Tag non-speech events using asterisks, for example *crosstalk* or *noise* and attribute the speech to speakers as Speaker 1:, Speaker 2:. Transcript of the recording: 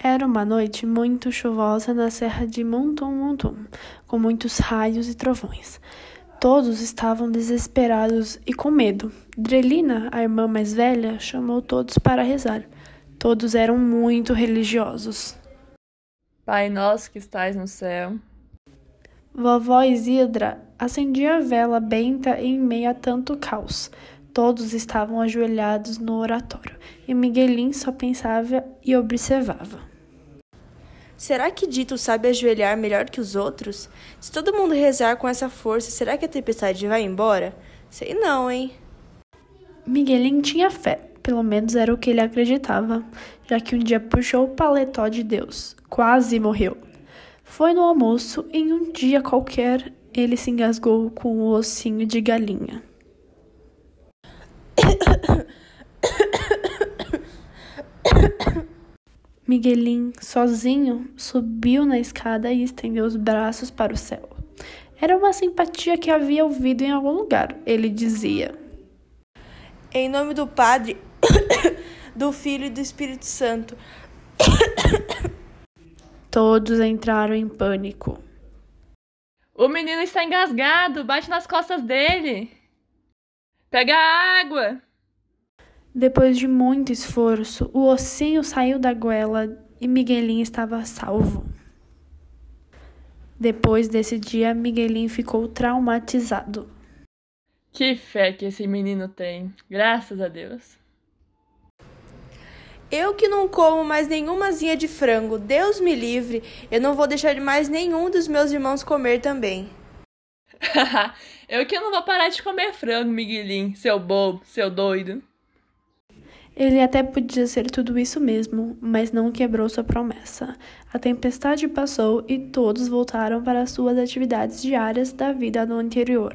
Speaker 1: Era uma noite muito chuvosa na serra de Montum Montum, com muitos raios e trovões. Todos estavam desesperados e com medo. Drelina, a irmã mais velha, chamou todos para rezar. Todos eram muito religiosos.
Speaker 2: Pai nosso que estais no céu.
Speaker 1: Vovó Isidra acendia a vela benta em meio a tanto caos. Todos estavam ajoelhados no oratório e Miguelin só pensava e observava.
Speaker 3: Será que Dito sabe ajoelhar melhor que os outros? Se todo mundo rezar com essa força, será que a tempestade vai embora? Sei não, hein?
Speaker 1: Miguelin tinha fé, pelo menos era o que ele acreditava, já que um dia puxou o paletó de Deus. Quase morreu. Foi no almoço, em um dia qualquer, ele se engasgou com o ossinho de galinha. Miguelin, sozinho, subiu na escada e estendeu os braços para o céu. Era uma simpatia que havia ouvido em algum lugar. Ele dizia:
Speaker 3: Em nome do Padre, *coughs* do Filho e do Espírito Santo. *coughs*
Speaker 1: Todos entraram em pânico.
Speaker 2: O menino está engasgado, bate nas costas dele. Pega a água.
Speaker 1: Depois de muito esforço, o ossinho saiu da goela e Miguelinho estava salvo. Depois desse dia, Miguelinho ficou traumatizado.
Speaker 2: Que fé que esse menino tem, graças a Deus.
Speaker 3: Eu que não como mais nenhuma asinha de frango, Deus me livre, eu não vou deixar mais nenhum dos meus irmãos comer também. *laughs*
Speaker 2: eu que não vou parar de comer frango, Miguelinho, seu bobo, seu doido.
Speaker 1: Ele até podia ser tudo isso mesmo, mas não quebrou sua promessa. A tempestade passou e todos voltaram para suas atividades diárias da vida no interior.